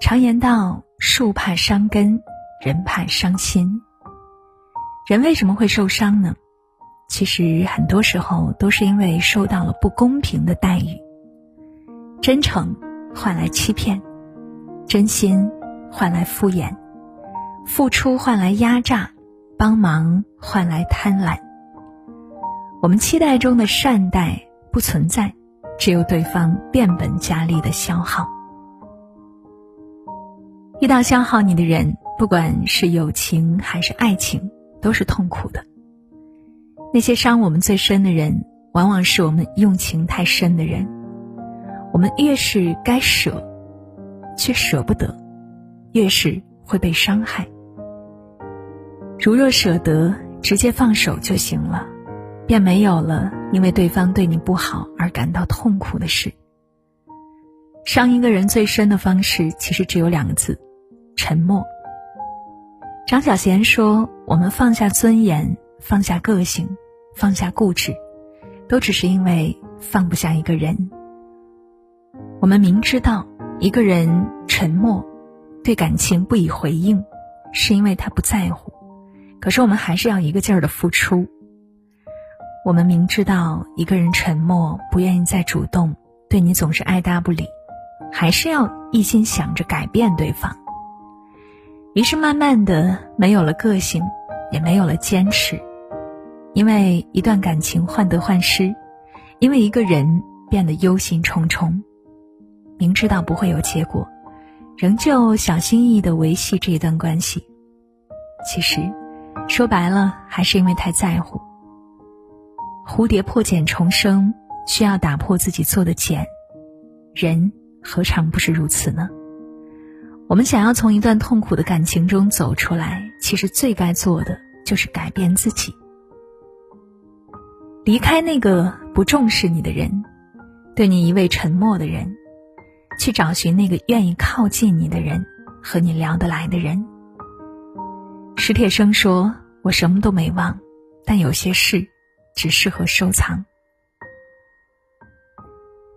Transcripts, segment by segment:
常言道：“树怕伤根，人怕伤心。”人为什么会受伤呢？其实很多时候都是因为受到了不公平的待遇。真诚换来欺骗，真心换来敷衍，付出换来压榨，帮忙换来贪婪。我们期待中的善待不存在，只有对方变本加厉的消耗。遇到消耗你的人，不管是友情还是爱情，都是痛苦的。那些伤我们最深的人，往往是我们用情太深的人。我们越是该舍，却舍不得，越是会被伤害。如若舍得，直接放手就行了，便没有了因为对方对你不好而感到痛苦的事。伤一个人最深的方式，其实只有两个字。沉默。张小娴说：“我们放下尊严，放下个性，放下固执，都只是因为放不下一个人。我们明知道一个人沉默，对感情不以回应，是因为他不在乎，可是我们还是要一个劲儿的付出。我们明知道一个人沉默，不愿意再主动，对你总是爱答不理，还是要一心想着改变对方。”于是，慢慢的没有了个性，也没有了坚持，因为一段感情患得患失，因为一个人变得忧心忡忡，明知道不会有结果，仍旧小心翼翼的维系这一段关系。其实，说白了，还是因为太在乎。蝴蝶破茧重生，需要打破自己做的茧，人何尝不是如此呢？我们想要从一段痛苦的感情中走出来，其实最该做的就是改变自己，离开那个不重视你的人，对你一味沉默的人，去找寻那个愿意靠近你的人，和你聊得来的人。史铁生说：“我什么都没忘，但有些事只适合收藏。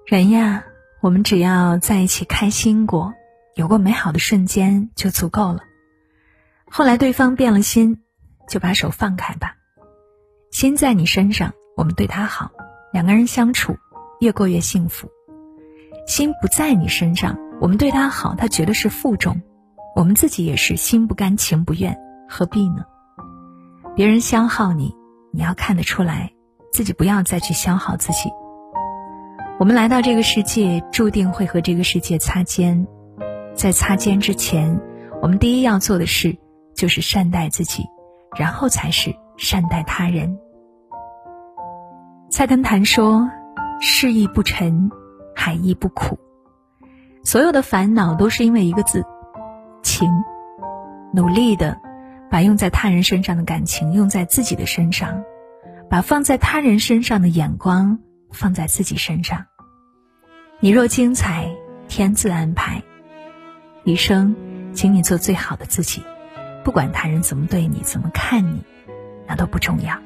人呀，我们只要在一起开心过。”有过美好的瞬间就足够了。后来对方变了心，就把手放开吧。心在你身上，我们对他好，两个人相处越过越幸福。心不在你身上，我们对他好，他觉得是负重，我们自己也是心不甘情不愿，何必呢？别人消耗你，你要看得出来，自己不要再去消耗自己。我们来到这个世界，注定会和这个世界擦肩。在擦肩之前，我们第一要做的事就是善待自己，然后才是善待他人。菜根谭说：“事意不沉，海亦不苦。所有的烦恼都是因为一个字——情。努力的把用在他人身上的感情用在自己的身上，把放在他人身上的眼光放在自己身上。你若精彩，天自安排。”余生，请你做最好的自己，不管他人怎么对你、怎么看你，那都不重要。